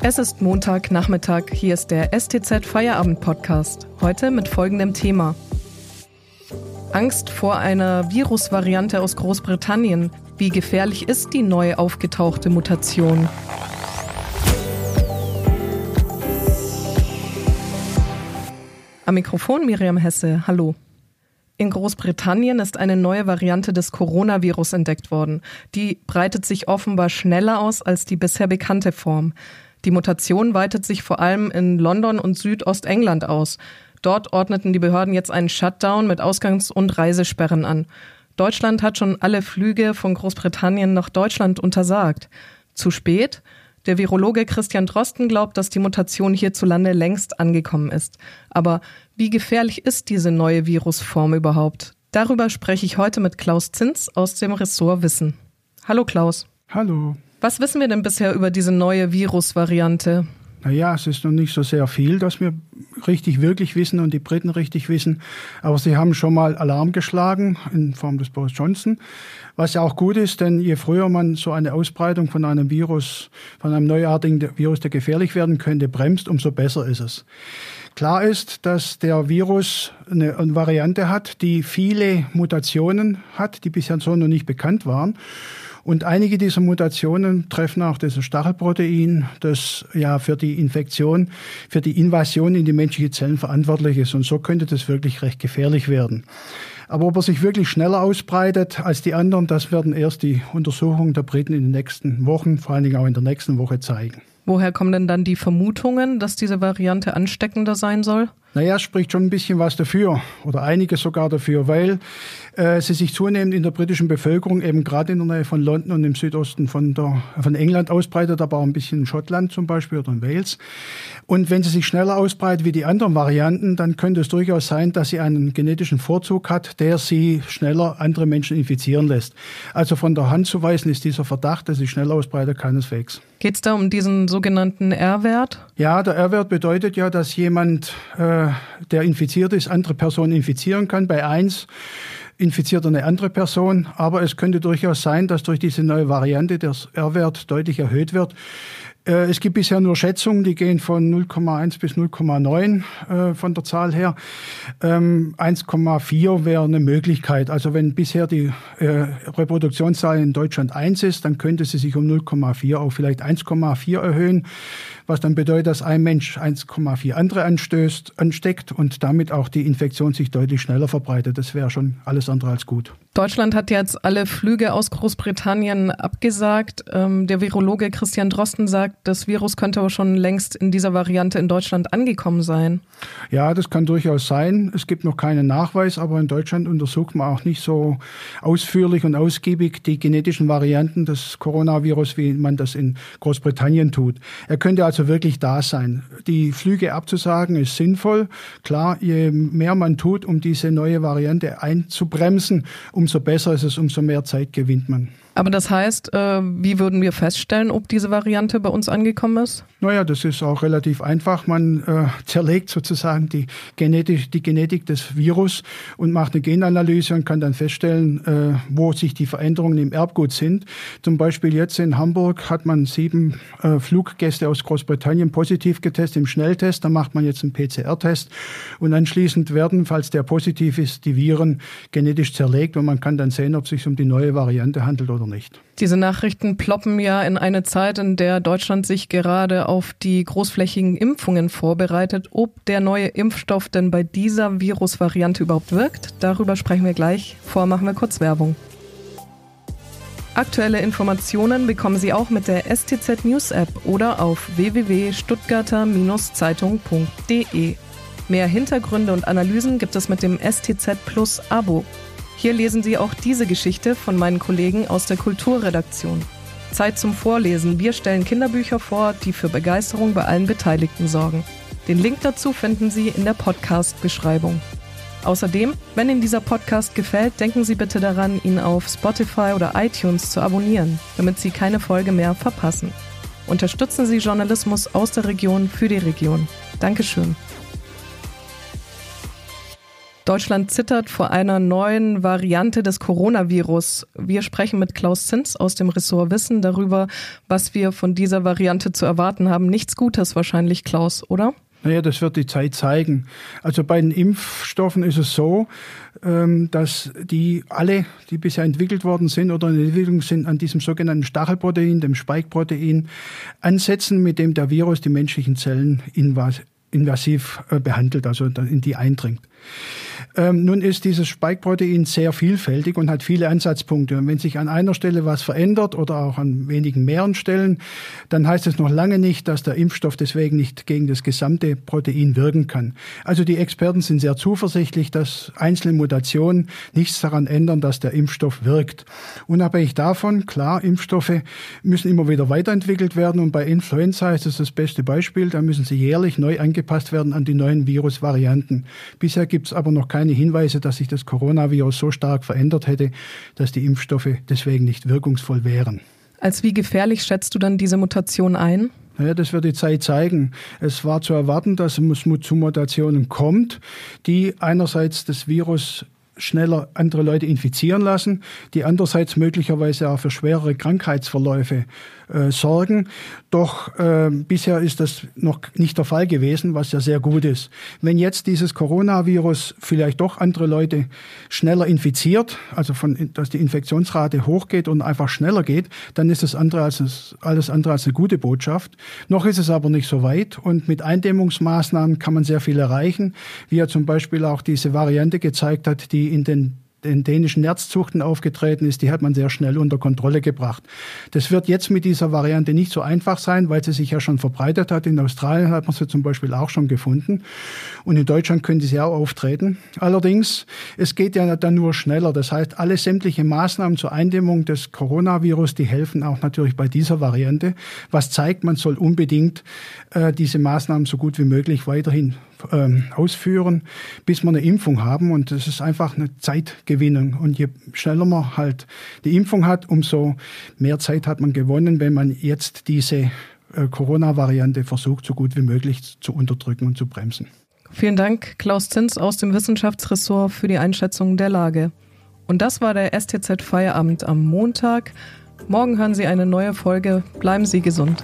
Es ist Montagnachmittag, hier ist der STZ Feierabend Podcast. Heute mit folgendem Thema. Angst vor einer Virusvariante aus Großbritannien. Wie gefährlich ist die neu aufgetauchte Mutation? Am Mikrofon Miriam Hesse. Hallo. In Großbritannien ist eine neue Variante des Coronavirus entdeckt worden. Die breitet sich offenbar schneller aus als die bisher bekannte Form. Die Mutation weitet sich vor allem in London und Südostengland aus. Dort ordneten die Behörden jetzt einen Shutdown mit Ausgangs- und Reisesperren an. Deutschland hat schon alle Flüge von Großbritannien nach Deutschland untersagt. Zu spät? Der Virologe Christian Drosten glaubt, dass die Mutation hierzulande längst angekommen ist. Aber wie gefährlich ist diese neue Virusform überhaupt? Darüber spreche ich heute mit Klaus Zins aus dem Ressort Wissen. Hallo Klaus. Hallo. Was wissen wir denn bisher über diese neue Virusvariante? Naja, es ist noch nicht so sehr viel, dass wir richtig wirklich wissen und die Briten richtig wissen. Aber sie haben schon mal Alarm geschlagen in Form des Boris Johnson. Was ja auch gut ist, denn je früher man so eine Ausbreitung von einem Virus, von einem neuartigen Virus, der gefährlich werden könnte, bremst, umso besser ist es. Klar ist, dass der Virus eine Variante hat, die viele Mutationen hat, die bisher so noch nicht bekannt waren. Und einige dieser Mutationen treffen auch das Stachelprotein, das ja für die Infektion, für die Invasion in die menschliche Zellen verantwortlich ist. Und so könnte das wirklich recht gefährlich werden. Aber ob er sich wirklich schneller ausbreitet als die anderen, das werden erst die Untersuchungen der Briten in den nächsten Wochen, vor allen Dingen auch in der nächsten Woche zeigen. Woher kommen denn dann die Vermutungen, dass diese Variante ansteckender sein soll? Naja, spricht schon ein bisschen was dafür oder einiges sogar dafür, weil äh, sie sich zunehmend in der britischen Bevölkerung eben gerade in der Nähe von London und im Südosten von, der, von England ausbreitet, aber auch ein bisschen in Schottland zum Beispiel oder in Wales. Und wenn sie sich schneller ausbreitet wie die anderen Varianten, dann könnte es durchaus sein, dass sie einen genetischen Vorzug hat, der sie schneller andere Menschen infizieren lässt. Also von der Hand zu weisen ist dieser Verdacht, dass sie schnell ausbreitet, keineswegs. Geht es da um diesen sogenannten R-Wert? Ja, der R-Wert bedeutet ja, dass jemand, äh, der infiziert ist, andere Personen infizieren kann. Bei eins infiziert eine andere Person. Aber es könnte durchaus sein, dass durch diese neue Variante der R-Wert deutlich erhöht wird. Äh, es gibt bisher nur Schätzungen, die gehen von 0,1 bis 0,9 äh, von der Zahl her. 1,4 ähm, wäre eine Möglichkeit. Also wenn bisher die äh, Reproduktionszahl in Deutschland 1 ist, dann könnte sie sich um 0,4 auf vielleicht 1,4 erhöhen was dann bedeutet, dass ein Mensch 1,4 andere anstößt, ansteckt und damit auch die Infektion sich deutlich schneller verbreitet. Das wäre schon alles andere als gut. Deutschland hat jetzt alle Flüge aus Großbritannien abgesagt. Ähm, der Virologe Christian Drosten sagt, das Virus könnte aber schon längst in dieser Variante in Deutschland angekommen sein. Ja, das kann durchaus sein. Es gibt noch keinen Nachweis, aber in Deutschland untersucht man auch nicht so ausführlich und ausgiebig die genetischen Varianten des Coronavirus, wie man das in Großbritannien tut. Er könnte also wirklich da sein. Die Flüge abzusagen ist sinnvoll. Klar, je mehr man tut, um diese neue Variante einzubremsen, umso besser ist es, umso mehr Zeit gewinnt man. Aber das heißt, äh, wie würden wir feststellen, ob diese Variante bei uns angekommen ist? Naja, das ist auch relativ einfach. Man äh, zerlegt sozusagen die Genetik, die Genetik des Virus und macht eine Genanalyse und kann dann feststellen, äh, wo sich die Veränderungen im Erbgut sind. Zum Beispiel jetzt in Hamburg hat man sieben äh, Fluggäste aus Großbritannien positiv getestet im Schnelltest. Da macht man jetzt einen PCR-Test und anschließend werden, falls der positiv ist, die Viren genetisch zerlegt und man kann dann sehen, ob es sich um die neue Variante handelt oder nicht. Diese Nachrichten ploppen ja in eine Zeit, in der Deutschland sich gerade auf die großflächigen Impfungen vorbereitet. Ob der neue Impfstoff denn bei dieser Virusvariante überhaupt wirkt, darüber sprechen wir gleich. Vorher machen wir kurz Werbung. Aktuelle Informationen bekommen Sie auch mit der STZ News App oder auf www.stuttgarter-zeitung.de. Mehr Hintergründe und Analysen gibt es mit dem STZ Plus Abo. Hier lesen Sie auch diese Geschichte von meinen Kollegen aus der Kulturredaktion. Zeit zum Vorlesen. Wir stellen Kinderbücher vor, die für Begeisterung bei allen Beteiligten sorgen. Den Link dazu finden Sie in der Podcast-Beschreibung. Außerdem, wenn Ihnen dieser Podcast gefällt, denken Sie bitte daran, ihn auf Spotify oder iTunes zu abonnieren, damit Sie keine Folge mehr verpassen. Unterstützen Sie Journalismus aus der Region für die Region. Dankeschön. Deutschland zittert vor einer neuen Variante des Coronavirus. Wir sprechen mit Klaus Zins aus dem Ressort Wissen darüber, was wir von dieser Variante zu erwarten haben. Nichts Gutes wahrscheinlich, Klaus, oder? Naja, das wird die Zeit zeigen. Also bei den Impfstoffen ist es so, ähm, dass die alle, die bisher entwickelt worden sind oder in Entwicklung sind, an diesem sogenannten Stachelprotein, dem Spike-Protein, ansetzen, mit dem der Virus die menschlichen Zellen invasiv äh, behandelt, also in die eindringt. Ähm, nun ist dieses Spike-Protein sehr vielfältig und hat viele Ansatzpunkte. Und wenn sich an einer Stelle was verändert oder auch an wenigen mehreren Stellen, dann heißt es noch lange nicht, dass der Impfstoff deswegen nicht gegen das gesamte Protein wirken kann. Also die Experten sind sehr zuversichtlich, dass einzelne Mutationen nichts daran ändern, dass der Impfstoff wirkt. Unabhängig davon, klar, Impfstoffe müssen immer wieder weiterentwickelt werden und bei Influenza ist es das beste Beispiel, da müssen sie jährlich neu angepasst werden an die neuen Virusvarianten. Bisher gibt es aber noch keine Hinweise, dass sich das Coronavirus so stark verändert hätte, dass die Impfstoffe deswegen nicht wirkungsvoll wären. Als wie gefährlich schätzt du dann diese Mutation ein? Naja, das wird die Zeit zeigen. Es war zu erwarten, dass es zu Mutationen kommt, die einerseits das Virus schneller andere Leute infizieren lassen, die andererseits möglicherweise auch für schwerere Krankheitsverläufe äh, sorgen. Doch äh, bisher ist das noch nicht der Fall gewesen, was ja sehr gut ist. Wenn jetzt dieses Coronavirus vielleicht doch andere Leute schneller infiziert, also von, dass die Infektionsrate hochgeht und einfach schneller geht, dann ist das andere als, alles andere als eine gute Botschaft. Noch ist es aber nicht so weit und mit Eindämmungsmaßnahmen kann man sehr viel erreichen, wie ja zum Beispiel auch diese Variante gezeigt hat, in den den dänischen Nerzzuchten aufgetreten ist, die hat man sehr schnell unter Kontrolle gebracht. Das wird jetzt mit dieser Variante nicht so einfach sein, weil sie sich ja schon verbreitet hat. In Australien hat man sie zum Beispiel auch schon gefunden. Und in Deutschland könnte sie auch auftreten. Allerdings, es geht ja dann nur schneller. Das heißt, alle sämtliche Maßnahmen zur Eindämmung des Coronavirus, die helfen auch natürlich bei dieser Variante. Was zeigt, man soll unbedingt äh, diese Maßnahmen so gut wie möglich weiterhin ähm, ausführen, bis wir eine Impfung haben. Und das ist einfach eine Zeitgewinnung. Und je schneller man halt die Impfung hat, umso mehr Zeit hat man gewonnen, wenn man jetzt diese äh, Corona-Variante versucht, so gut wie möglich zu unterdrücken und zu bremsen. Vielen Dank, Klaus Zins aus dem Wissenschaftsressort für die Einschätzung der Lage. Und das war der STZ Feierabend am Montag. Morgen hören Sie eine neue Folge. Bleiben Sie gesund.